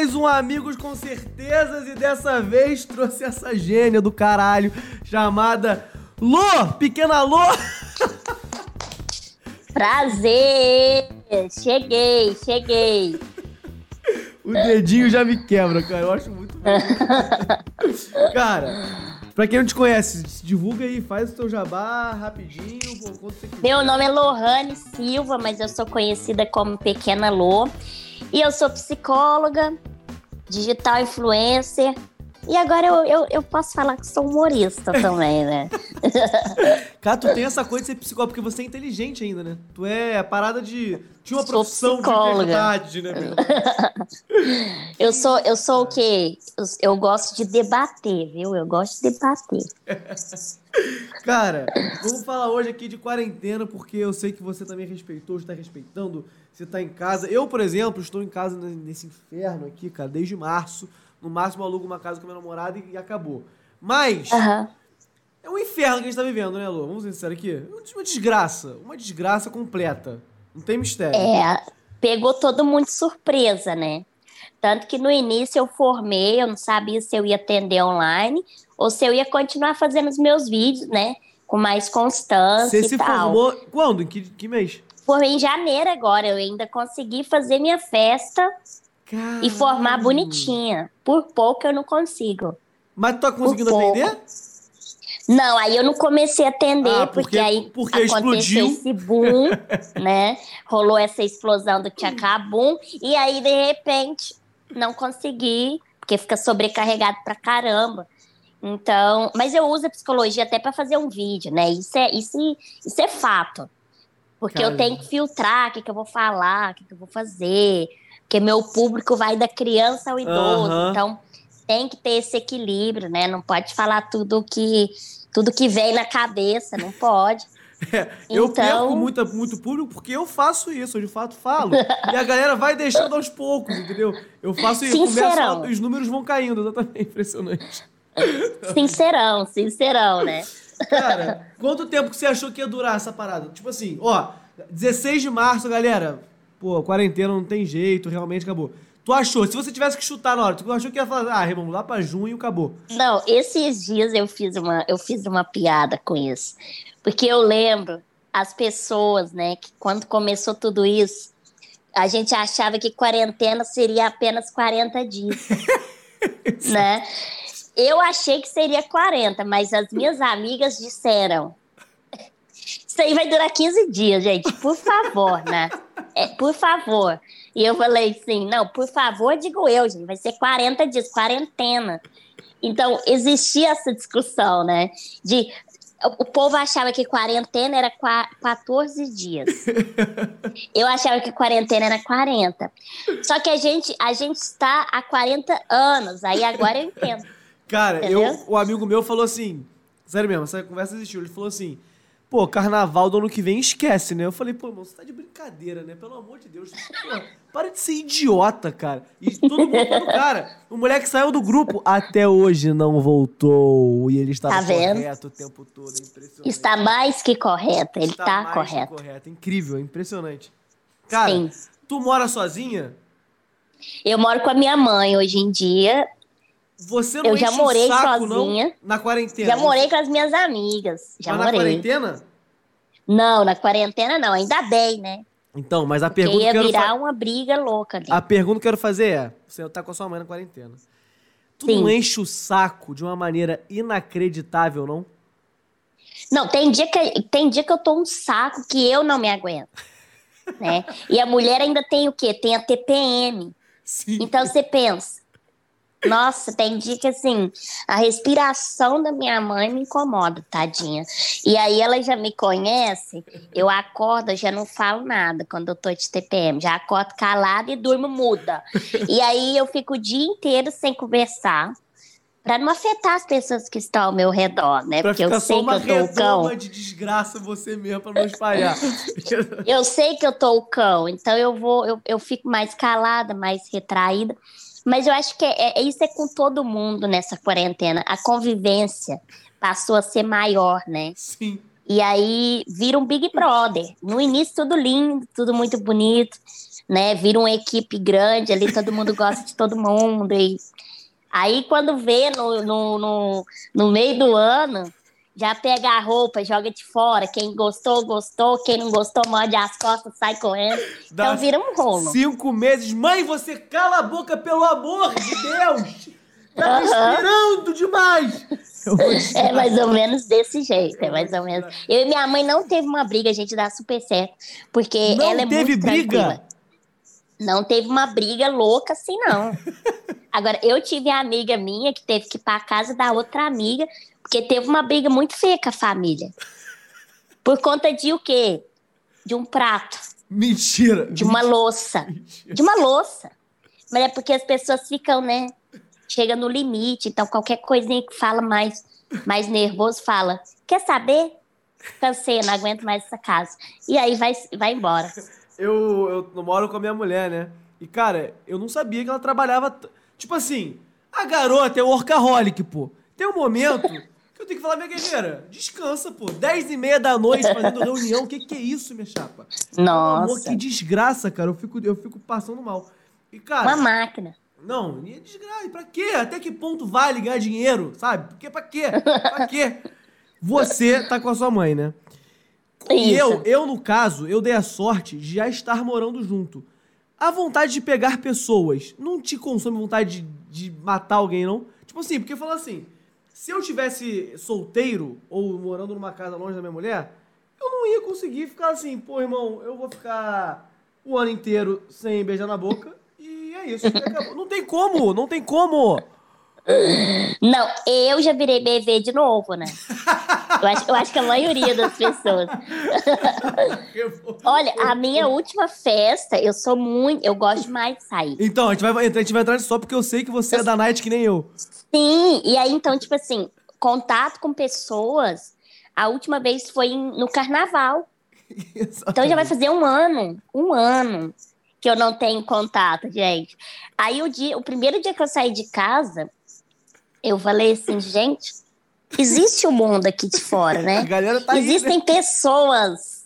mais um Amigos com Certezas e dessa vez trouxe essa gênia do caralho chamada Lô, pequena Lô. Prazer! Cheguei, cheguei. O dedinho já me quebra, cara. Eu acho muito bom. cara, pra quem não te conhece, divulga aí, faz o teu jabá rapidinho. Quanto você quiser. Meu nome é Lohane Silva, mas eu sou conhecida como Pequena Lô. E eu sou psicóloga, digital influencer. E agora eu, eu, eu posso falar que sou humorista também, né? Cara, tu tem essa coisa de ser psicólogo, porque você é inteligente ainda, né? Tu é a parada de. Tinha uma Sou profissão de psicóloga. verdade, né, meu? Eu sou, eu sou o quê? Eu, eu gosto de debater, viu? Eu gosto de debater. Cara, vamos falar hoje aqui de quarentena, porque eu sei que você também respeitou, está respeitando, você tá em casa. Eu, por exemplo, estou em casa nesse inferno aqui, cara, desde março. No máximo, alugo uma casa com meu namorado e, e acabou. Mas, Aham. é um inferno que a gente tá vivendo, né, Lu? Vamos ser sinceros aqui. Uma desgraça, uma desgraça completa. Não tem mistério. É, pegou todo mundo de surpresa, né? Tanto que no início eu formei, eu não sabia se eu ia atender online ou se eu ia continuar fazendo os meus vídeos, né? Com mais constância Você e se tal. formou quando? Em que, que mês? Formei em janeiro agora, eu ainda consegui fazer minha festa e formar bonitinha. Por pouco eu não consigo. Mas tu tá conseguindo atender? Não, aí eu não comecei a atender, Ah, porque, porque- aí porque aconteceu explodiu. esse boom, né? Rolou essa explosão do Tchacabum, e aí, de repente, não consegui, porque fica sobrecarregado pra caramba. Então, mas eu uso a psicologia até pra fazer um vídeo, né? Isso é, isso, isso é fato. Porque eu Caramba. tenho que filtrar o que, que eu vou falar, o que, que eu vou fazer. Porque meu público vai da criança ao idoso. Aham. Então, tem que ter esse equilíbrio, né? Não pode falar tudo que tudo que vem na cabeça, não pode. É, eu Então- perco muita, muito público porque eu faço isso, eu de fato falo. e a galera vai deixando aos poucos, entendeu? Eu faço isso, a- os números vão caindo, exatamente, impressionante. Sincerão, sincerão, né? Cara, quanto tempo que você achou que ia durar essa parada? Tipo assim, ó, 16 de março, galera, pô, quarentena não tem jeito, realmente acabou. Tu achou, se você tivesse que chutar na hora, tu achou que ia falar, ah, irmão, lá pra junho acabou. Não, esses dias eu fiz uma, eu fiz uma piada com isso. Porque eu lembro as pessoas, né, que quando começou tudo isso, a gente achava que quarentena seria apenas 40 dias, né? Eu achei que seria 40, mas as minhas amigas disseram isso aí vai durar 15 dias, gente, por favor, né? É, por favor. E eu falei assim, não, por favor, digo eu, gente, vai ser 40 dias, quarentena. Então, existia essa discussão, né? De o povo achava que quarentena era qua- 14 dias. Eu achava que quarentena era 40. Só que a gente, a gente está há 40 anos, aí agora eu entendo. Cara, Entendeu? eu, o amigo meu falou assim, sério mesmo, essa conversa existiu, ele falou assim, pô, carnaval do ano que vem esquece, né? Eu falei, pô, irmão, você tá de brincadeira, né? Pelo amor de Deus. Pô, para de ser idiota, cara. E todo mundo, todo cara, o moleque saiu do grupo, até hoje não voltou. E ele estava Tá vendo? correto o tempo todo, é impressionante. Está mais que correto, ele Está está mais que correto. correto. Incrível, é impressionante. Cara, Sim. tu mora sozinha? Eu moro com a minha mãe hoje em dia. Você não Eu já morei saco, sozinha. Não, na quarentena. Já morei com as minhas amigas. Já Mas na morei. quarentena? Não, na quarentena não, ainda bem, né? Então, mas a Porque pergunta que ia eu quero virar fa- uma briga louca ali. A pergunta que eu quero fazer é: você tá com a sua mãe na quarentena. Tu Sim. não enche o saco de uma maneira inacreditável, não? Não, tem dia, que, tem dia que eu tô um saco que eu não me aguento. Né? E a mulher ainda tem o quê? Tem a TPM. Sim. Então você pensa, nossa, tem dia que assim, a respiração da minha mãe me incomoda, tadinha. E aí ela já me conhece, eu acordo, eu já não falo nada quando eu tô de TPM, já acordo calada e durmo muda. E aí eu fico o dia inteiro sem conversar. Pra não afetar as pessoas que estão ao meu redor, né? Pra Porque eu sei que eu tô o cão. de desgraça você mesmo pra não espalhar. Eu sei que eu tô o cão, então eu vou, eu, eu fico mais calada, mais retraída. Mas eu acho que é, é- isso é com todo mundo nessa quarentena. A convivência passou a ser maior, né? Sim. E aí vira um Big Brother. No início, tudo lindo, tudo muito bonito, né? Vira uma equipe grande ali, todo mundo gosta de todo mundo. E aí, quando vê no, no, no, no meio do ano, já pega a roupa, joga de fora. Quem gostou, gostou. Quem não gostou, morde as costas, sai correndo. Dá então vira um rolo. Cinco meses. Mãe, você cala a boca, pelo amor de Deus! Tá me esperando demais! É mais ou menos desse jeito, é mais ou menos. Eu e minha mãe não teve uma briga, a gente dá super certo, porque Não ela é teve muito briga? tranquila. Não teve uma briga louca assim, não. Agora, eu tive a amiga minha que teve que ir pra casa da outra amiga, porque teve uma briga muito feia com a família. Por conta de o quê? De um prato, Mentira. de uma louça. De uma louça. Mas é porque as pessoas ficam, né? Chega no limite, então qualquer coisinha que fala mais, mais nervoso, fala: Quer saber? Cansei, não aguento mais essa casa. E aí vai, vai embora. Eu, eu moro com a minha mulher, né? E, cara, eu não sabia que ela trabalhava. Tipo assim, a garota é workaholic, pô. Tem um momento que eu tenho que falar, minha guerreira, descansa, pô. 10 e meia da noite fazendo reunião. O que, que é isso, minha chapa? Pelo amor, Nossa, que desgraça, cara. Eu fico, eu fico passando mal. E, uma cara, máquina. não, e é desgraça. Pra quê? Até que ponto vale ganhar dinheiro, sabe? Porque pra quê? Pra quê? Você tá com a sua mãe, né? E Isso. eu, eu, no caso, eu dei a sorte de já estar morando junto. A vontade de pegar pessoas não te consome vontade de, de matar alguém, não? Tipo assim, porque fala assim, se eu tivesse solteiro ou morando numa casa longe da minha mulher, eu não ia conseguir ficar assim, pô, irmão, eu vou ficar o ano inteiro sem beijar na boca e é isso. Não tem como, não tem como. Não, eu já virei bebê de novo, né? Eu acho, eu acho que a maioria das pessoas. Eu Olha, a minha última festa, eu sou muito. Eu gosto mais de sair. Então, a gente, vai, a gente vai entrar nisso só porque eu sei que você é da night que nem eu. Sim, e aí então, tipo assim, contato com pessoas. A última vez foi no carnaval. Então já vai fazer um ano, um ano que eu não tenho contato, gente. Aí o dia, o primeiro dia que eu saí de casa, eu falei assim, gente, existe o mundo aqui de fora, A né? galera tá aí, né? existem pessoas,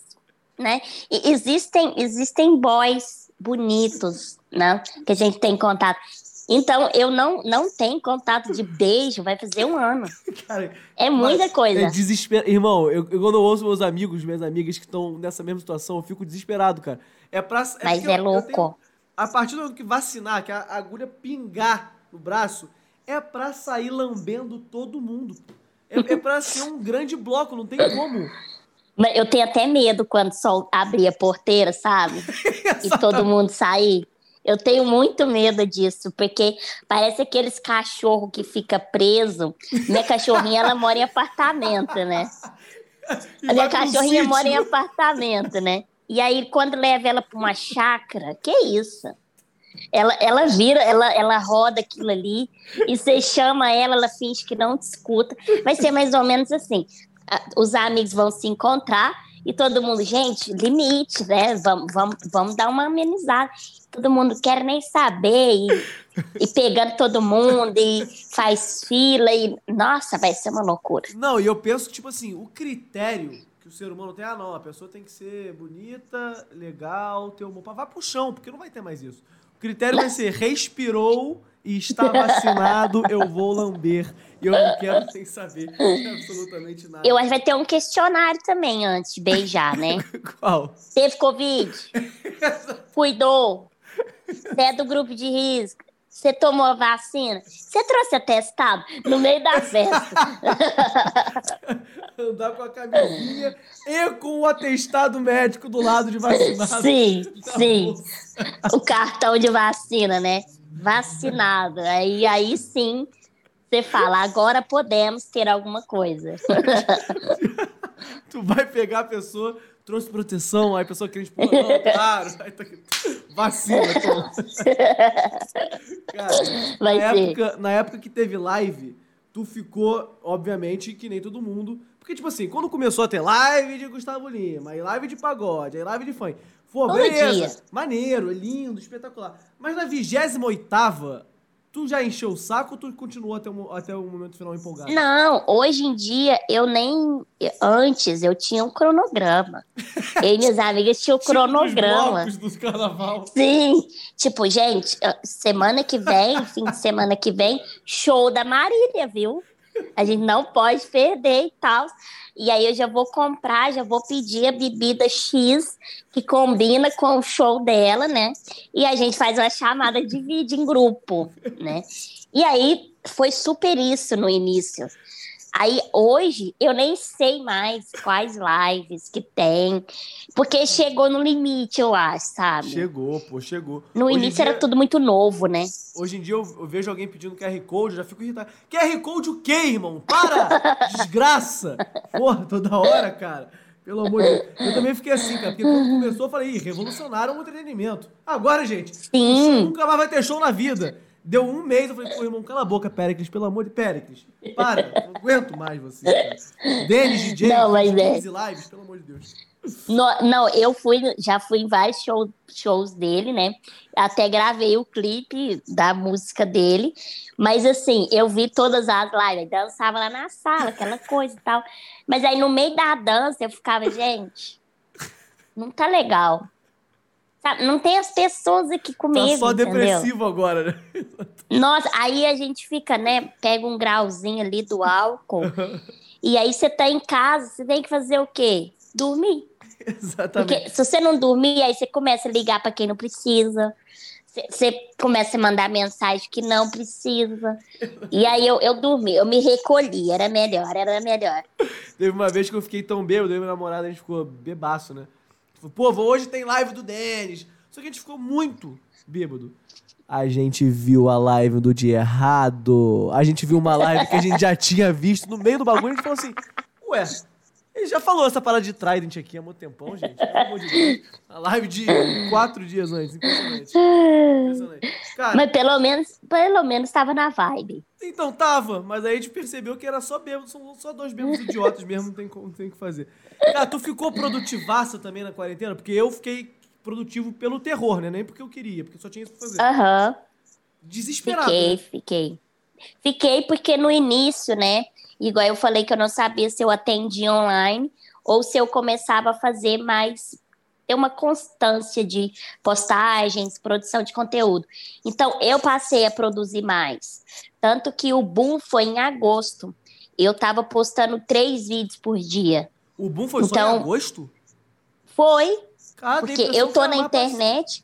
né? E existem, existem boys bonitos, né? Que a gente tem contato. Então, eu não, não tenho contato de beijo, vai fazer um ano. Cara, É muita Mas coisa. É desespero. Irmão, eu, eu- quando eu ouço meus amigos, minhas amigas que estão nessa mesma situação, eu fico desesperado, cara. É pra. Mas porque é eu- eu louco. tenho- a partir do momento que vacinar, que a agulha pingar no braço, é pra sair lambendo todo mundo. É, é pra ser um grande bloco, não tem como. Eu tenho até medo quando só abrir a porteira, sabe? e todo mundo sair. Eu tenho muito medo disso, porque parece aqueles cachorro que fica preso. Minha cachorrinha, ela mora em apartamento, né? A minha cachorrinha mora em apartamento, né? E aí, quando leva ela para uma chácara, que isso? Ela, ela vira, ela, ela roda aquilo ali, e você chama ela, ela finge que não te escuta. Vai ser mais ou menos assim: os amigos vão se encontrar e todo mundo, gente, limite, né? Vamos, vamos, vamos dar uma amenizada. Todo mundo quer nem saber, e, e pegando todo mundo, e faz fila, e nossa, vai ser uma loucura. Não, e eu penso que, tipo assim, o critério que o ser humano tem, ah, não, a pessoa tem que ser bonita, legal, ter humor. Vai pro chão, porque não vai ter mais isso. O critério vai ser respirou e está vacinado, eu vou lamber. E eu não quero sem saber absolutamente nada. Eu acho que vai ter um questionário também antes de beijar, né? Qual? Teve Covid? Cuidou? Você é do grupo de risco? Você tomou a vacina? Você trouxe atestado no meio da festa? Andar com a camisinha e com o atestado médico do lado de vacinado. Sim, sim. bolsa. O cartão de vacina, né? Vacinado. Aí, aí sim, você fala, agora podemos ter alguma coisa. Tu vai pegar a pessoa, trouxe proteção, aí a pessoa querendo expor, não, claro. Aí tá aqui, vacina, toma. Cara, na, ser. época, na época que teve live, tu ficou, obviamente, que nem todo mundo. Porque, tipo assim, quando começou a ter live de Gustavo Lima, aí live de pagode, aí live de funk. Pô, Todo beleza. dia. Maneiro, lindo, espetacular. Mas na 28 oitava Tu já encheu o saco ou tu continuou até o, até o momento final empolgado? Não, hoje em dia eu nem. Antes eu tinha um cronograma. eu e minhas amigas tinham Tipo cronograma. Dos carnaval. Sim. Tipo, gente, semana que vem, fim de semana que vem, show da Marília, viu? A gente não pode perder e tal. E aí eu já vou comprar, já vou pedir a bebida X que combina com o show dela, né? E a gente faz uma chamada de vídeo em grupo, né? E aí foi super isso no início. Aí hoje eu nem sei mais quais lives que tem, porque chegou no limite, eu acho, sabe? Chegou, pô, chegou. No Hoje início era dia- tudo muito novo, né? Hoje em dia eu, eu vejo alguém pedindo QR Code, eu já fico irritado. QR Code o quê, irmão? Para! Desgraça! Porra, toda hora, cara. Pelo amor de Deus. Eu também fiquei assim, cara, porque quando começou eu falei, ih, revolucionaram o entretenimento. Agora, gente, Sim. nunca mais vai ter show na vida. Deu um mês, eu falei, pô, irmão, cala a boca, Péricles, pelo amor de Péricles. Para, não aguento mais você, cara. Denis, DJ, Não, mas é. 15 lives, pelo amor de Deus. No- não, eu fui, já fui em vários show- shows dele, né? Até gravei o clipe da música dele. Mas assim, eu vi todas as lives, dançava lá na sala, aquela coisa e tal. Mas aí no meio da dança eu ficava, gente, não tá legal. Não tem as pessoas aqui comigo. Tá só entendeu? depressivo agora, né? Nossa, aí a gente fica, né? Pega um grauzinho ali do álcool. e aí você tá em casa, você tem que fazer o quê? Dormir. Exatamente. Porque se você não dormir, aí você começa a ligar para quem não precisa. Você- Você começa a mandar mensagem que não precisa. E aí eu, eu dormi, eu me recolhi, era melhor, era melhor. Teve uma vez que eu fiquei tão bêbado, eu e minha namorada, a gente ficou bebaço, né? Vou- hoje tem live do Denis. Só que a gente ficou muito bêbado. A gente viu a live do dia errado. A gente viu uma live que a gente já tinha visto no meio do bagulho. A gente falou assim, ué, ele já falou essa parada de Trident aqui há muito tempão, gente. Pelo amor de Deus. A live de quatro dias antes. Impressionante. Impressionante. Cara, Mas pelo menos, pelo menos estava na vibe. então tava, mas aí a gente percebeu que era só bêbado, são só dois bêbados idiotas mesmo, não tem não tem o que fazer. Cara, tu ficou produtivaça também na quarentena? Porque eu fiquei produtivo pelo terror, né? Nem porque eu queria, porque só tinha isso pra fazer. Aham. Desesperado. Fiquei, né? fiquei. Fiquei porque no início, né? Igual eu falei que eu não sabia se eu atendia online ou se eu começava a fazer mais ter uma constância de postagens, produção de conteúdo. Então eu passei a produzir mais. Tanto que o boom foi em agosto. Eu tava postando três vídeos por dia. O boom foi só Então- em agosto? Foi, Cara, porque eu tô que na mais pra- internet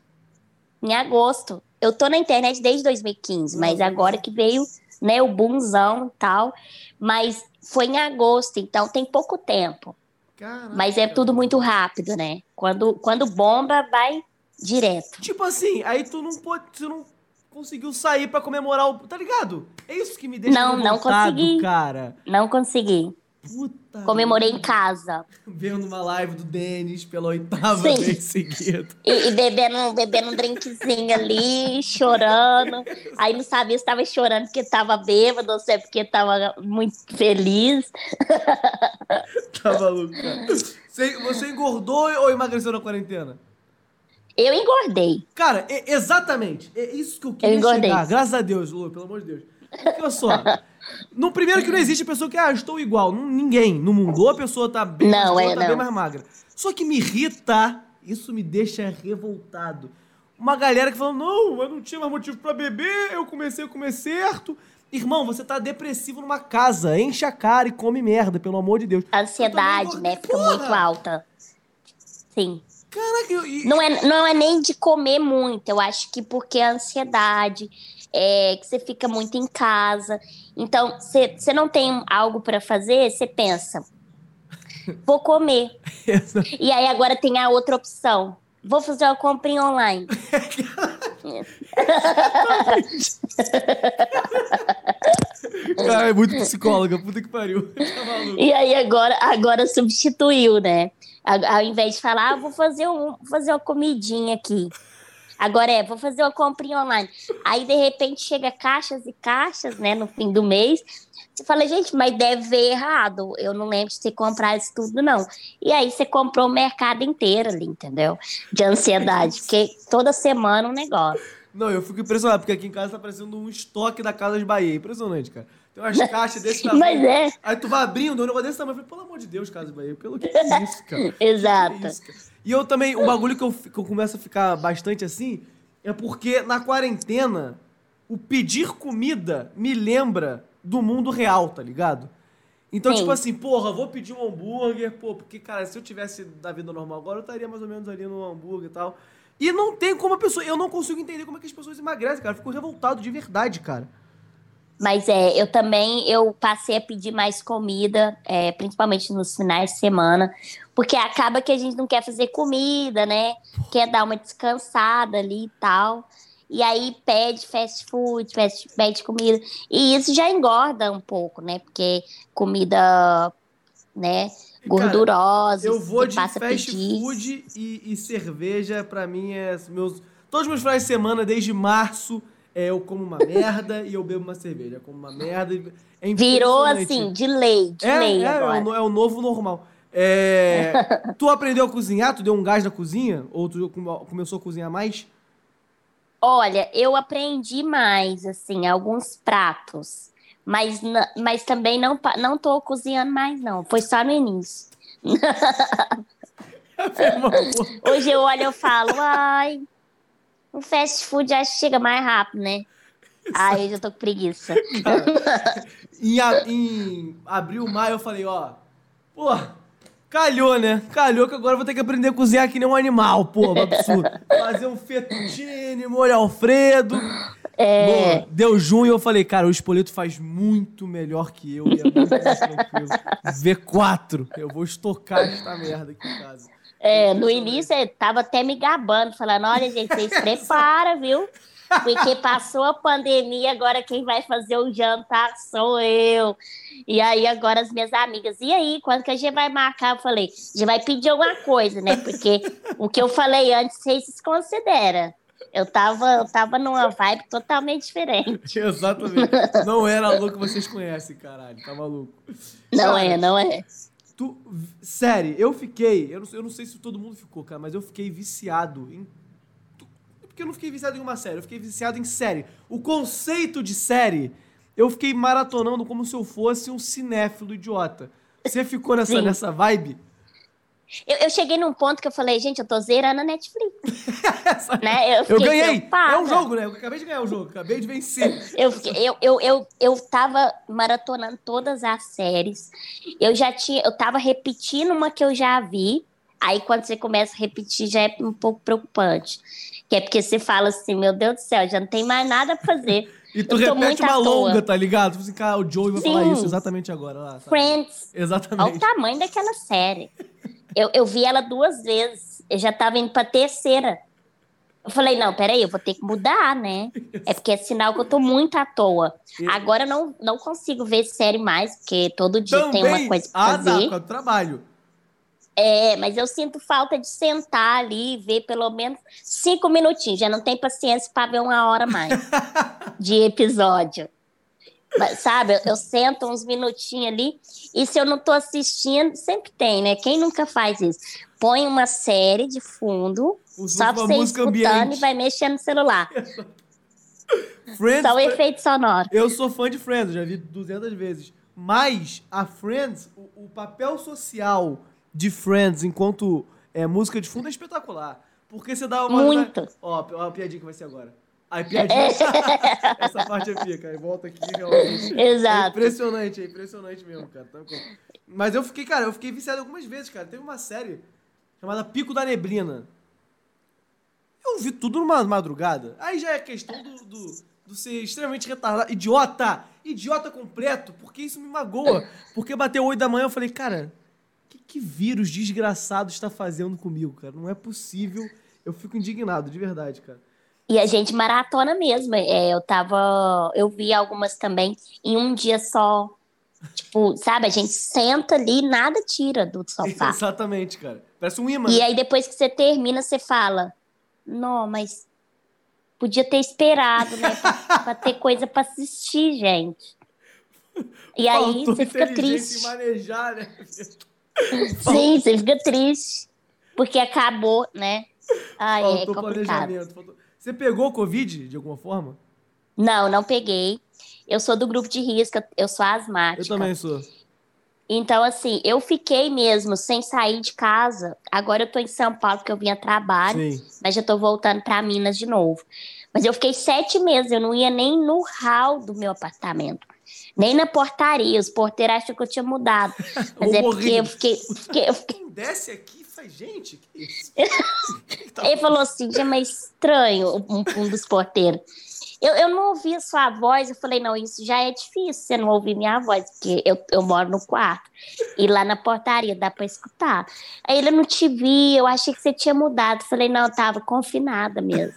em agosto. Eu tô na internet desde 2015, mas agora que veio, né, o boomzão e tal. Mas foi em agosto, então tem pouco tempo. Caraca. Mas é tudo muito rápido, né? Quando, quando bomba, vai direto. Tipo assim, aí tu não pode. Tu não conseguiu sair pra comemorar o. Tá ligado? É isso que me deixa Não, não consegui. cara. Não consegui. Puta. Comemorei em merda. casa. Vendo uma live do Denis pela oitava Sim. vez seguida. E, e bebendo, bebendo um drinkzinho ali, chorando. Aí não sabia se estava chorando porque estava bêbado ou se é porque estava muito feliz. Tá maluco, cara. Você, você engordou ou emagreceu na quarentena? Eu engordei. Cara, exatamente. É isso que eu queria Eu engordei. chegar. Graças a Deus, Lu, pelo amor de Deus. Porque, olha só. No primeiro que não existe a pessoa que, ah, estou igual. Ninguém no mundo. Ou a pessoa tá bem Não, é, tá bem não. mais magra. Só que me irrita, isso me deixa revoltado. Uma galera que fala, não, eu não tinha mais motivo pra beber, eu comecei a comer certo. Irmão, você tá depressivo numa casa. Enche a cara e come merda, pelo amor de Deus. A ansiedade, né? Fica Porra! muito alta. Sim. Caraca, eu, Não é, não é nem de comer muito. Eu acho que porque a ansiedade, é, que você fica muito em casa. Então, você não tem algo para fazer, você pensa, vou comer. E aí agora tem a outra opção. Vou fazer uma comprinha online. Cara, é muito psicóloga, puta que pariu. Tá. E aí agora, agora substituiu, né? Ao invés de falar, ah, vou fazer, um, vou fazer uma comidinha aqui. Agora é, vou fazer uma comprinha online. Aí, de repente, chega caixas e caixas, né, no fim do mês. Você fala, gente, mas deve ver errado. Eu não lembro de ter comprado isso tudo, não. E aí você comprou o mercado inteiro ali, entendeu? De ansiedade. Porque toda semana um negócio. Não, eu fico impressionado, porque aqui em casa tá parecendo um estoque da Casa de Bahia. Impressionante, cara. Tem umas caixas desse tamanho. Mas é. Aí tu vai abrindo um negócio desse tamanho. Eu falei, pelo amor de Deus, Casa de Bahia, pelo que é isso, cara? Exato. Que que é isso, cara? E eu também, o bagulho que eu, que eu começo a ficar bastante assim, é porque na quarentena, o pedir comida me lembra do mundo real, tá ligado? Então, Sim. tipo assim, porra, vou pedir um hambúrguer, pô, porque, cara, se eu tivesse da vida normal agora, eu estaria mais ou menos ali no hambúrguer e tal. E não tem como a pessoa. Eu não consigo entender como é que as pessoas emagrecem, cara. Eu fico revoltado de verdade, cara. Mas é, eu também eu passei a pedir mais comida, é, principalmente nos finais de semana, porque acaba que a gente não quer fazer comida, né? Quer dar uma descansada ali e tal. E aí pede fast food, fast, pede comida. E isso já engorda um pouco, né? Porque comida, né, gordurosa, Eu vou de fast pedir. food e, e cerveja, pra mim, é meus. Todos os meus finais de semana, desde março, é, eu como uma merda e eu bebo uma cerveja. Eu como uma merda. É Virou assim, de lei, de É, lei é, é, o, é o novo normal. É, tu aprendeu a cozinhar? Tu deu um gás na cozinha? Ou tu come- começou a cozinhar mais? Olha, eu aprendi mais, assim, alguns pratos. Mas, mas também não, não tô cozinhando mais, não. Foi só no início. Hoje eu olho e falo, ai, o fast food já chega mais rápido, né? Ai, eu já tô com preguiça. Cara, em, em abril, maio, eu falei, ó, pô, calhou, né? Calhou que agora vou ter que aprender a cozinhar que nem um animal, pô, absurdo. Fazer um fettuccine, molho alfredo. É, Boa, deu junho e eu falei, cara, o Espoleto faz muito melhor que eu e é muito mais tranquilo. V4, eu vou estocar esta merda aqui em casa. é, no início eu tava até me gabando, falando, olha, gente, vocês prepara, viu? Porque passou a pandemia, agora quem vai fazer o jantar sou eu. E aí agora as minhas amigas, e aí, quando que a gente vai marcar? Eu falei, a gente vai pedir alguma coisa, né? Porque o que eu falei antes, vocês desconsideram. Eu tava, eu tava numa vibe totalmente diferente. Exatamente. Não era a louco que vocês conhecem, caralho. Tá maluco. Não Cara, é, não é. Tu, série, eu fiquei. Eu não, sei- eu não sei se todo mundo ficou, cara, mas eu fiquei viciado em. Porque eu não fiquei viciado em uma série, eu fiquei viciado em série. O conceito de série, eu fiquei maratonando como se eu fosse um cinéfilo idiota. Você ficou nessa, Sim. nessa vibe? Eu, eu cheguei num ponto que eu falei, gente, eu tô zerando a Netflix. né? Eu fiquei ganhei! preocupada. É um jogo, né? Eu acabei de ganhar o jogo, acabei de vencer. Eu, fiquei- eu, eu, eu, eu tava maratonando todas as séries. Eu já tinha, eu tava repetindo uma que eu já vi. Aí quando você começa a repetir já é um pouco preocupante. Que é porque você fala assim, meu Deus do céu, já não tem mais nada pra fazer. E tu repete muito uma longa, tá ligado? Tipo assim, cara, o Joey vai falar Sim. isso exatamente agora. Lá, sabe? Friends, olha Exatamente. o tamanho daquela série. Eu, eu vi ela duas vezes. Eu já tava indo pra terceira. Eu falei, não, peraí, eu vou ter que mudar, né? É porque é sinal que eu tô muito à toa. Agora eu não, não consigo ver série mais, porque todo dia tem uma coisa pra ah, fazer. por causa do trabalho. É, mas eu sinto falta de sentar ali e ver pelo menos cinco minutinhos. Já não tem paciência para ver uma hora mais de episódio. Mas, sabe, eu, eu sento uns minutinhos ali e se eu não tô assistindo, sempre tem, né? Quem nunca faz isso? Põe uma série de fundo, Usa só pra você ir escutando ambiente. e vai mexendo no celular. Friends, Só o efeito sonoro. eu sou fã de Friends, já vi 200 vezes. Mas a Friends, o, o papel social de Friends enquanto é, música de fundo é espetacular. Porque você dá uma. Muito. Ó, ó, a piadinha que vai ser agora. Aí, piadinha. Essa parte é pica. Aí volta aqui, realmente. É Exato. impressionante, é impressionante mesmo, cara. Tá Mas eu fiquei, cara, eu fiquei viciado algumas vezes, cara. Teve uma série chamada Pico da Neblina. Eu vi tudo numa madrugada. Aí já é questão do, do, do ser extremamente retardado. Idiota! Idiota completo, porque isso me magoa. Porque bateu 8 da manhã eu falei, cara, que, que vírus desgraçado está fazendo comigo, cara? Não é possível. Eu fico indignado, de verdade, cara. E a gente maratona mesmo. É, eu tava. Eu vi algumas também em um dia só. Tipo, sabe, a gente senta ali e nada tira do sofá. Exatamente, cara. Parece um imã. E né? aí depois que você termina, você fala: Não, mas podia ter esperado, né? Pra, pra ter coisa pra assistir, gente. E aí Faltou você fica triste. manejar, né? Sim, você fica triste. Porque acabou, né? Ai, é Faltou complicado. planejamento. faltou- Você pegou Covid de alguma forma? Não, não peguei. Eu sou do grupo de risco, eu sou asmática. Eu também sou. Então, assim, eu fiquei mesmo sem sair de casa. Agora eu tô em São Paulo porque eu vim a trabalho, Sim. mas já tô voltando pra Minas de novo. Mas eu fiquei sete meses, eu não ia nem no hall do meu apartamento. Nem na portaria, os porteiros acham que eu tinha mudado. Mas é porque eu fiquei, fiquei- eu fiquei- Quem desce aqui faz gente? Que isso? Tá Ele falou assim, já é meio estranho, um, um dos porteiros. Eu, eu não ouvi a sua voz, eu falei, não, isso já é difícil, você não ouvir minha voz, porque eu, eu moro no quarto. E lá na portaria dá pra escutar. Aí ele, eu não te vi, eu achei que você tinha mudado. Eu falei, não, eu tava confinada mesmo.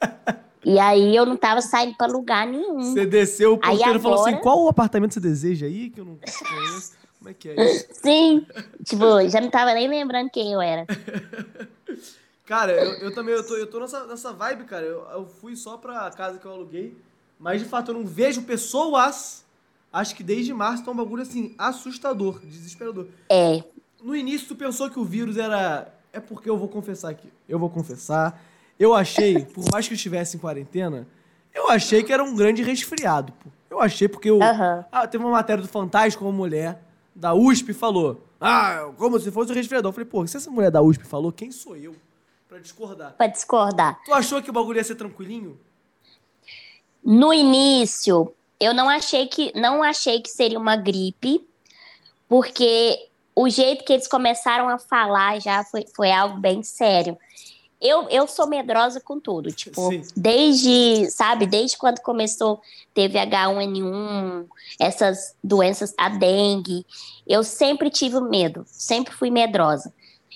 E aí eu não tava saindo pra lugar nenhum. Você desceu, o porteiro falou assim: agora- qual o apartamento você deseja aí? Que eu não conheço. Como é que é isso? Sim, tipo, já não tava nem lembrando quem eu era. Cara, eu, eu também eu tô, eu tô nessa, nessa vibe, cara. Eu, eu fui só pra casa que eu aluguei, mas de fato eu não vejo pessoas. Acho que desde março tá um bagulho assim, assustador, desesperador. É, No início tu pensou que o vírus era. É porque eu vou confessar aqui. Eu vou confessar. Eu achei, por mais que eu estivesse em quarentena, eu achei que era um grande resfriado, pô. Eu achei porque eu. Aham. Ah, teve uma matéria do Fantástico, uma mulher da USP falou. Ah, como se fosse um resfriador. Eu falei, pô, se essa mulher da USP falou, quem sou eu pra discordar? pra discordar. Tu achou que o bagulho ia ser tranquilinho? No início, eu não achei que não achei que seria uma gripe, porque o jeito que eles começaram a falar já foi, foi algo bem sério. Eu, eu sou medrosa com tudo, tipo, Sim. desde, sabe, desde quando começou, teve H1N1, essas doenças, a dengue, eu sempre tive medo, sempre fui medrosa.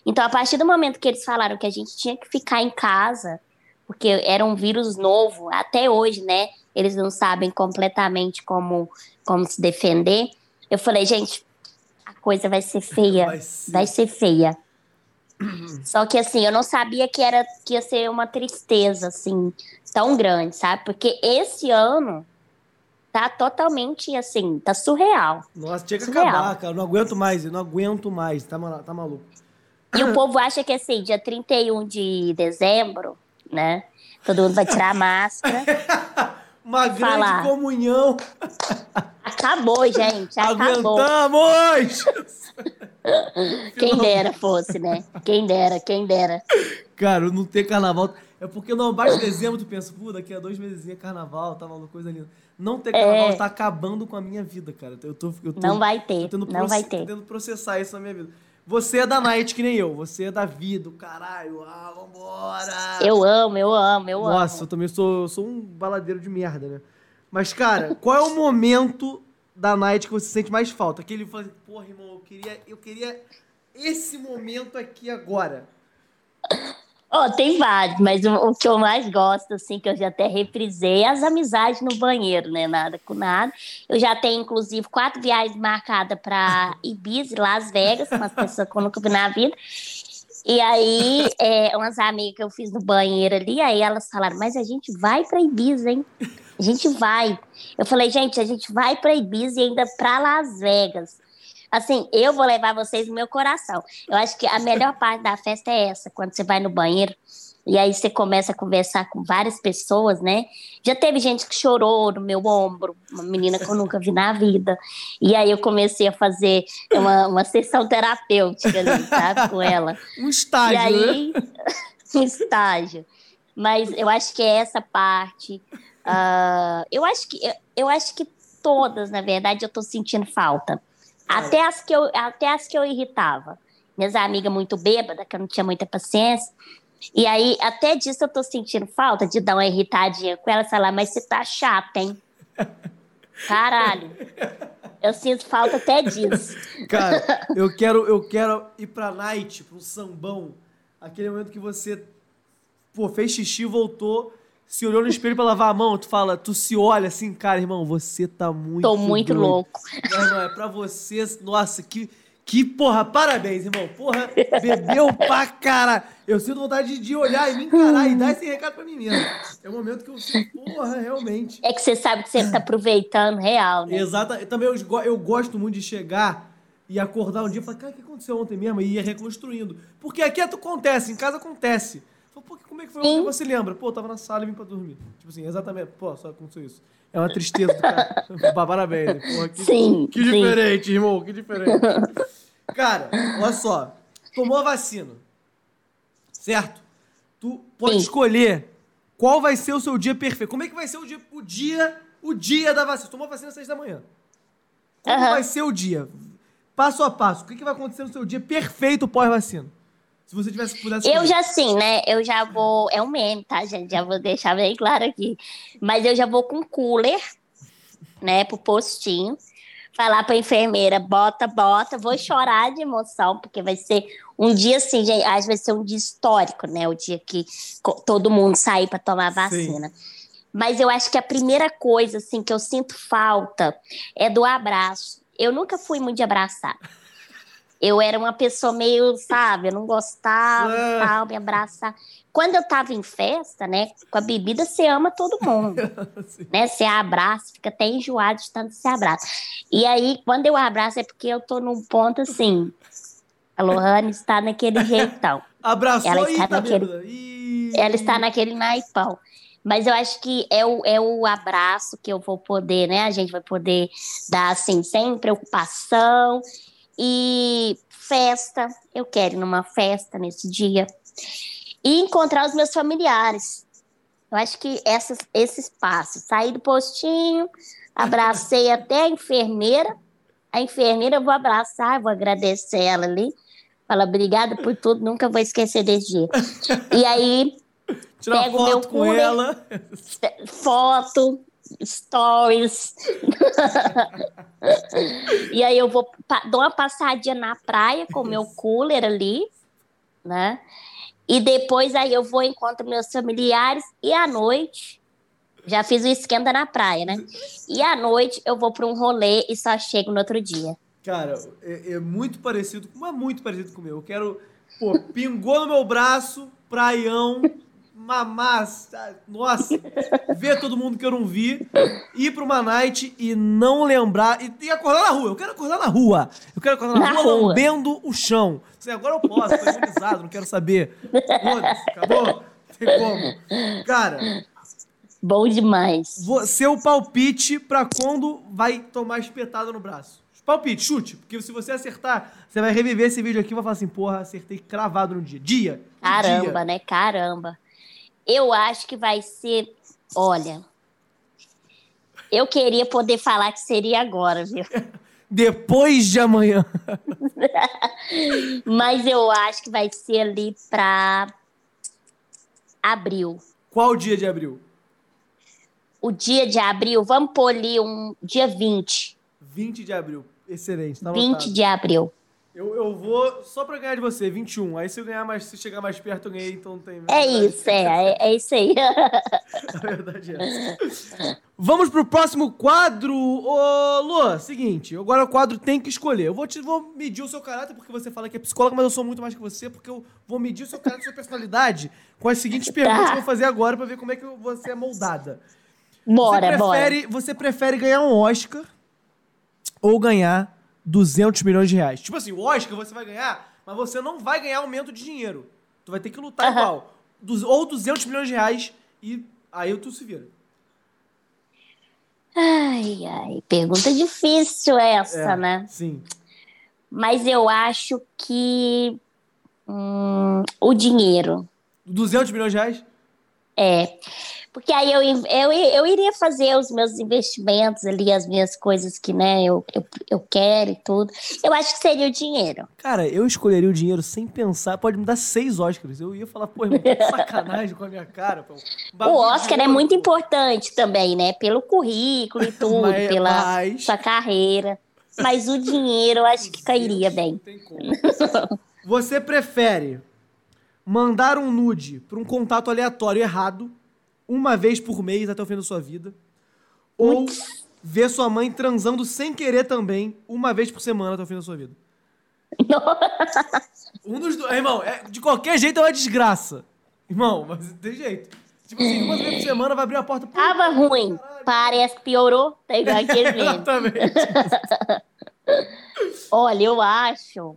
Então, a partir do momento que eles falaram que a gente tinha que ficar em casa, porque era um vírus novo, até hoje, né? Eles não sabem completamente como, como se defender. Eu falei, gente, a coisa vai ser feia, Vai vai ser. ser, feia. Só que assim, eu não sabia que era que ia ser uma tristeza assim tão grande, sabe? Porque esse ano tá totalmente assim, tá surreal. Nossa, tinha que Surreal. acabar, cara. Eu não aguento mais, eu não aguento mais. Tá, mal- tá maluco. E o povo acha que assim, dia 31 de dezembro, né? Todo mundo vai tirar a máscara. Uma grande Falar. comunhão. Acabou, gente. Acabou. Aguentamos! Quem dera fosse, né? Quem dera, quem dera. Cara, não ter carnaval. É porque não bate dezembro, tu pensa, pô, daqui a dois meses é carnaval, tá maluco, coisa linda. Não ter carnaval É. tá acabando com a minha vida, cara. Eu tô, eu tô, Não vai tô ter, tendo não proce- vai tô ter. tentando processar isso na minha vida. Você é da night que nem eu. Você é da vida, caralho. Ah, vambora! Eu amo, eu amo, eu Nossa, eu amo. também sou, sou um baladeiro de merda, né? Mas, cara, qual é o momento da night que você sente mais falta? Aquele fala assim, porra, irmão, eu queria, eu queria esse momento aqui agora. Oh, tem vários, mas o, o que eu mais gosto, assim, que eu já até reprisei, é as amizades no banheiro, né? Nada com nada. Eu já tenho, inclusive, quatro viagens marcadas para Ibiza Las Vegas, com as pessoas que eu nunca vi na vida. E aí, é, umas amigas que eu fiz no banheiro ali, aí elas falaram, mas a gente vai para Ibiza, hein? A gente vai. Eu falei, gente, a gente vai para Ibiza e ainda para Las Vegas. Assim, eu vou levar vocês no meu coração. Eu acho que a melhor parte da festa é essa, quando você vai no banheiro e aí você começa a conversar com várias pessoas, né? Já teve gente que chorou no meu ombro, uma menina que eu nunca vi na vida. E aí eu comecei a fazer uma, uma sessão terapêutica ali, sabe, com ela. Um estágio, E aí, né? um estágio. Mas eu acho que é essa parte. Ah, eu, acho que, eu, eu acho que todas, na verdade, eu tô sentindo falta. Até as, que eu, até as que eu irritava. Minhas amigas muito bêbadas, que eu não tinha muita paciência. E aí, até disso eu tô sentindo falta de dar uma irritadinha com ela, falar, mas você tá chata, hein? Caralho. Eu sinto falta até disso. Cara, eu quero, eu quero ir pra night, pro sambão. Aquele momento que você, pô, fez xixi, voltou, se olhou no espelho pra lavar a mão, tu fala, tu se olha assim, cara, irmão, você tá muito Tô muito doido. louco. Não, irmão, é pra você, nossa, que, que porra, parabéns, irmão. Porra, bebeu pra cara. Eu sinto vontade de, olhar e me encarar e dar esse recado pra mim mesmo. É o momento que eu sinto, porra, realmente. É que você sabe que você tá aproveitando real, né? Exata. eu Também eu, eu gosto muito de chegar e acordar um dia e falar, cara, o que aconteceu ontem mesmo? E ir reconstruindo. Porque aqui é- acontece, em casa acontece. Fala, pô, como é que foi Sim. Você lembra? Pô, eu tava na sala e vim pra dormir. Tipo assim, exatamente. Pô, só aconteceu isso. É uma tristeza do cara. Parabéns. Porra, que, Sim, que sim. diferente, irmão. Que diferente. Cara, olha só. Tomou a vacina. Certo? Tu pode Sim. escolher qual vai ser o seu dia perfeito. Como é que vai ser o dia, o dia, o dia da vacina? Tomou a vacina às seis da manhã. Como Aham. vai ser o dia? Passo a passo. O que, que vai acontecer no seu dia perfeito pós-vacina? Se você tivesse pudesse Eu já sim, né? Eu já vou. É um meme, tá, gente? Já vou deixar bem claro aqui. Mas eu já vou com cooler, né, pro postinho. Falar pra enfermeira, bota, bota. Vou chorar de emoção, porque vai ser um dia assim, gente. Acho que vai ser um dia histórico, né? O dia que todo mundo sair pra tomar a vacina. Mas eu acho que a primeira coisa, assim, que eu sinto falta é do abraço. Eu nunca fui muito de abraçar. Eu era uma pessoa meio, sabe, eu não gostava, Ah. tal, me abraçar. Quando eu tava em festa, né, com a bebida, você ama todo mundo, né? Você abraça, fica até enjoado de tanto se abraça. E aí, quando eu abraço, é porque eu tô num ponto assim. A Lohane está naquele jeitão. Abraçou Ela está tá naquele-. Ela está naquele naipão. Mas eu acho que é o, é o abraço que eu vou poder, né? A gente vai poder dar assim, sem preocupação. E festa, eu quero ir numa festa nesse dia. E encontrar os meus familiares. Eu acho que essas, esses passos. Sair do postinho, abracei até a enfermeira. A enfermeira eu vou abraçar, eu vou agradecer ela ali. Fala, obrigada por tudo, nunca vou esquecer desse dia. E aí, Tirar pego o meu foto com cooler. ela. foto, stories. e aí eu vou dou uma passadinha na praia com o meu cooler ali, né? E depois aí eu vou encontro meus familiares e à noite já fiz o esquenta na praia, né? E à noite eu vou para um rolê e só chego no outro dia. Cara, é, é muito parecido, mas muito parecido com o meu. Eu quero, pô, pingou no meu braço, praião, mamar, nossa, ver todo mundo que eu não vi, ir pra uma night e não lembrar, e, e acordar na rua. Eu quero acordar na rua. Eu quero acordar na, Na rua, rua. lambendo o chão. Assim, agora eu posso, tô imunizado, não quero saber. Foda-se, acabou? Não tem como. Cara, Bom demais. seu palpite pra quando vai tomar espetada no braço. Palpite, chute. Porque se você acertar, você vai reviver esse vídeo aqui e vai falar assim, porra, acertei cravado no dia. Dia. Caramba, dia. né? Caramba. Eu acho que vai ser. Olha. Eu queria poder falar que seria agora, viu? Depois de amanhã. Mas eu acho que vai ser ali pra abril. Qual dia de abril? O dia de abril, vamos pôr ali um dia 20. 20 de abril. Excelente, tá 20 anotado. de abril. Eu, eu vou só pra ganhar de você, 21. Aí se eu ganhar mais, se chegar mais perto, eu ganhei, então não tem. É isso, é, é, é isso aí. A verdade é essa. Vamos pro próximo quadro. Ô, Lu, seguinte, agora o quadro tem que escolher. Eu vou, te, vou medir o seu caráter, porque você fala que é psicóloga, mas eu sou muito mais que você, porque eu vou medir o seu caráter e sua personalidade com as seguintes perguntas que eu vou fazer agora pra ver como é que você é moldada. Bora, você bora. prefere, Você prefere ganhar um Oscar ou ganhar 200 milhões de reais? Tipo assim, o Oscar você vai ganhar, mas você não vai ganhar aumento de dinheiro. Tu vai ter que lutar Aham. igual. Du- ou 200 milhões de reais e aí tu se vira. Ai, ai, pergunta difícil essa, É, né? Sim. Mas eu acho que hum, o dinheiro. 200 milhões de reais? É, porque aí eu, eu, eu iria fazer os meus investimentos ali, as minhas coisas que, né, eu, eu, eu quero e tudo. Eu acho que seria o dinheiro. Cara, eu escolheria o dinheiro sem pensar. Pode me dar seis Oscars. Eu ia falar, pô, irmão, sacanagem com a minha cara. Pô. O Oscar é muito importante também, né? Pelo currículo e tudo, Mas- pela mas- sua carreira. Mas o dinheiro eu acho que cairia bem. Não tem como. Você prefere mandar um nude pra um contato aleatório errado uma vez por mês até o fim da sua vida? Ou ver sua mãe transando sem querer também uma vez por semana até o fim da sua vida? Um dos dois. Irmão, é- de qualquer jeito é uma desgraça. Irmão, mas tem jeito. Tipo assim, uma vez por semana vai abrir a porta. pô, Tava ruim. Parece que piorou. Tá igual aquele mesmo. Exatamente. Olha, eu acho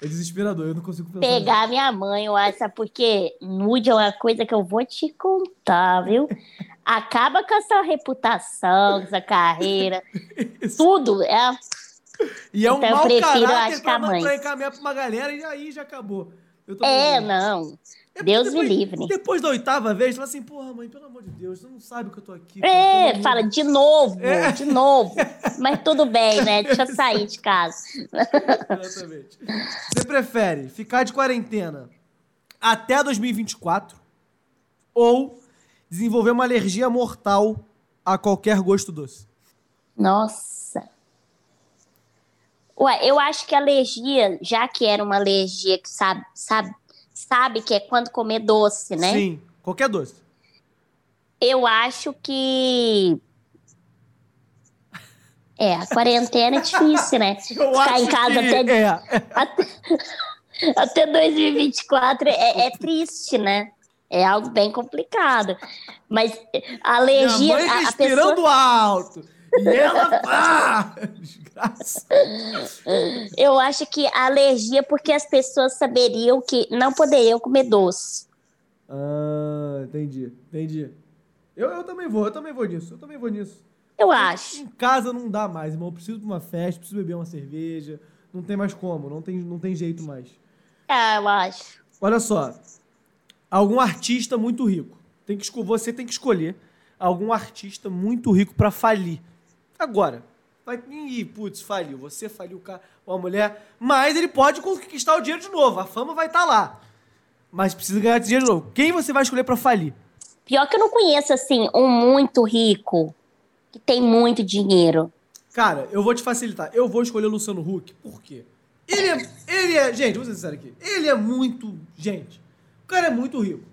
É desesperador, eu não consigo pensar. Pegar minha mãe, eu acho, sabe por quê? Nude é uma coisa que eu vou te contar, viu? Acaba com a sua reputação, com essa carreira. Tudo. É, E é um Então eu mau prefiro, caráter pra, pra encaminhar pra uma galera e aí já acabou. Eu é não. não. É Deus porque me depois- livre. Depois da oitava vez, fala assim, porra, mãe, pelo amor de Deus, você não sabe que eu tô aqui. cara, É, fala de novo, É. de novo. Mas tudo bem, né? Deixa eu sair de casa. Exatamente. Você prefere ficar de quarentena até 2024 ou desenvolver uma alergia mortal a qualquer gosto doce? Nossa. Ué, eu acho que alergia, já que era uma alergia que sabe, sabe, sabe que é quando comer doce, né? Sim, qualquer doce. Eu acho que. É, a quarentena é difícil, né? Eu Ficar acho em casa que até, é, até, até 2024 é, é triste, né? É algo bem complicado. Mas a Minha alergia. mãe a, a respirando pessoa, alto. E ela. Ah, desgraça. eu acho que a alergia, porque as pessoas saberiam que não poderiam comer doce. Ah, entendi, entendi. Eu, eu também vou, eu também vou nisso, eu também vou nisso. Eu acho. Em casa não dá mais, irmão. Eu preciso de uma festa, preciso beber uma cerveja. Não tem mais como, não tem, não tem jeito mais. É, eu acho. Olha só. Algum artista muito rico. Tem que, você tem que escolher algum artista muito rico pra falir. Agora, vai. Ih, putz, faliu. Você faliu o cara, uma mulher. Mas ele pode conquistar o dinheiro de novo. A fama vai estar lá. Mas precisa ganhar dinheiro de novo. Quem você vai escolher pra falir? Pior que eu não conheço, assim, um muito rico que tem muito dinheiro. Cara, eu vou te facilitar. Eu vou escolher o Luciano Huck. Por quê? Ele é. Ele é. Gente, vou ser sincero aqui. Ele é muito. Gente. O cara é muito rico.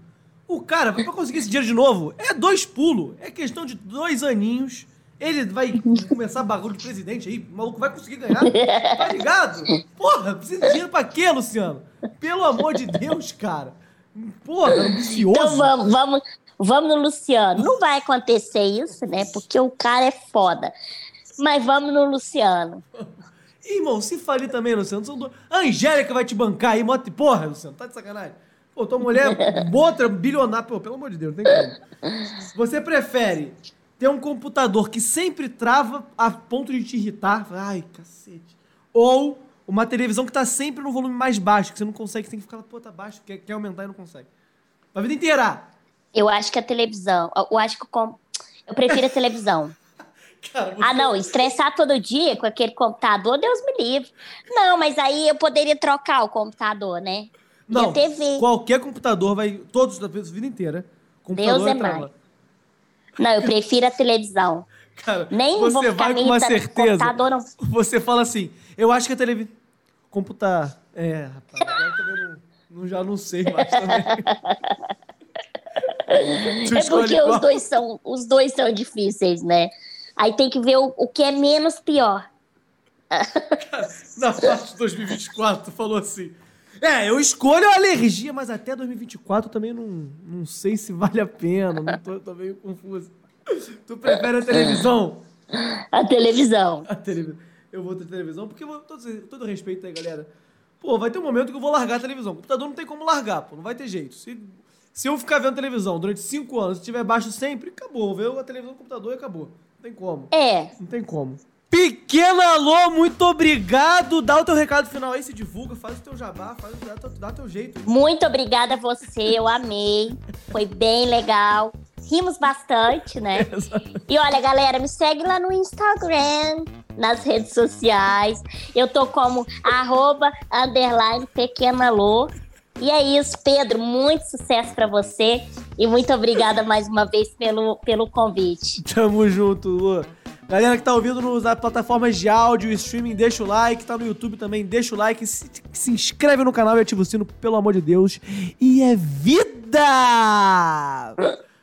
O cara, pra conseguir esse dinheiro de novo, é dois pulos. É questão de dois aninhos. Ele vai começar bagulho de presidente aí. O maluco vai conseguir ganhar. Tá ligado? Porra, precisa de dinheiro pra quê, Luciano? Pelo amor de Deus, cara. Porra, ambicioso. Então vamos, vamos, vamos no Luciano. Não vai acontecer isso, né? Porque o cara é foda. Mas vamos no Luciano. Ih, Irmão, se falir também, Luciano, são do... a Angélica vai te bancar aí, mota... porra, Luciano, tá de sacanagem? Pô, tua mulher, outra bilionária, pô, pelo amor de Deus, não tem como. Você prefere ter um computador que sempre trava a ponto de te irritar, ai, cacete, ou uma televisão que tá sempre no volume mais baixo, que você não consegue, você tem que ficar, pô, tá baixo, quer, quer aumentar e não consegue. A vida inteira. Eu acho que a televisão. Eu acho que eu, eu prefiro a televisão. Cara, Ah, não, estressar todo dia com aquele computador, Deus me livre. Não, mas aí eu poderia trocar o computador, né? E Não, a TV. qualquer computador vai, todos da vida inteira, computador Deus é mais. Não, eu prefiro a televisão. Cara, Nem você vai com uma certeza. não. Você fala assim, eu acho que a televisão. Computar. É, rapaz, agora eu também não, não- já não sei mais também. É porque os dois, são, os dois são difíceis, né? Aí tem que ver o, o que é menos pior. Na parte de 2024, tu falou assim. É, eu escolho a alergia, mas até 2024 eu também não, não sei se vale a pena. Não tô, tô meio confuso. Tu prefere a televisão? A televisão. A televisão. Eu vou ter televisão, porque todo, todo respeito aí, galera. Pô, vai ter um momento que eu vou largar a televisão. O computador não tem como largar, pô, não vai ter jeito. Se, se eu ficar vendo televisão durante cinco anos, se tiver baixo sempre, acabou. Vê a televisão no computador e acabou. Não tem como. É, Não tem como. Pequena Alô, muito obrigado. Dá o teu recado final aí, se divulga, faz o teu jabá, faz, dá, teu- dá teu jeito. muito obrigada a você, eu amei. Foi bem legal. Rimos bastante, né? E olha, galera, me segue lá no Instagram, nas redes sociais. Eu tô como arroba, underline, pequena Lô. E é isso, Pedro. Muito sucesso pra você. E muito obrigada mais uma vez pelo, pelo convite. Tamo junto, Lu. Galera que tá ouvindo nas plataformas de áudio e streaming, deixa o like. Tá no YouTube também, deixa o like. Se, se inscreve no canal e ativa o sino, pelo amor de Deus. E é vida!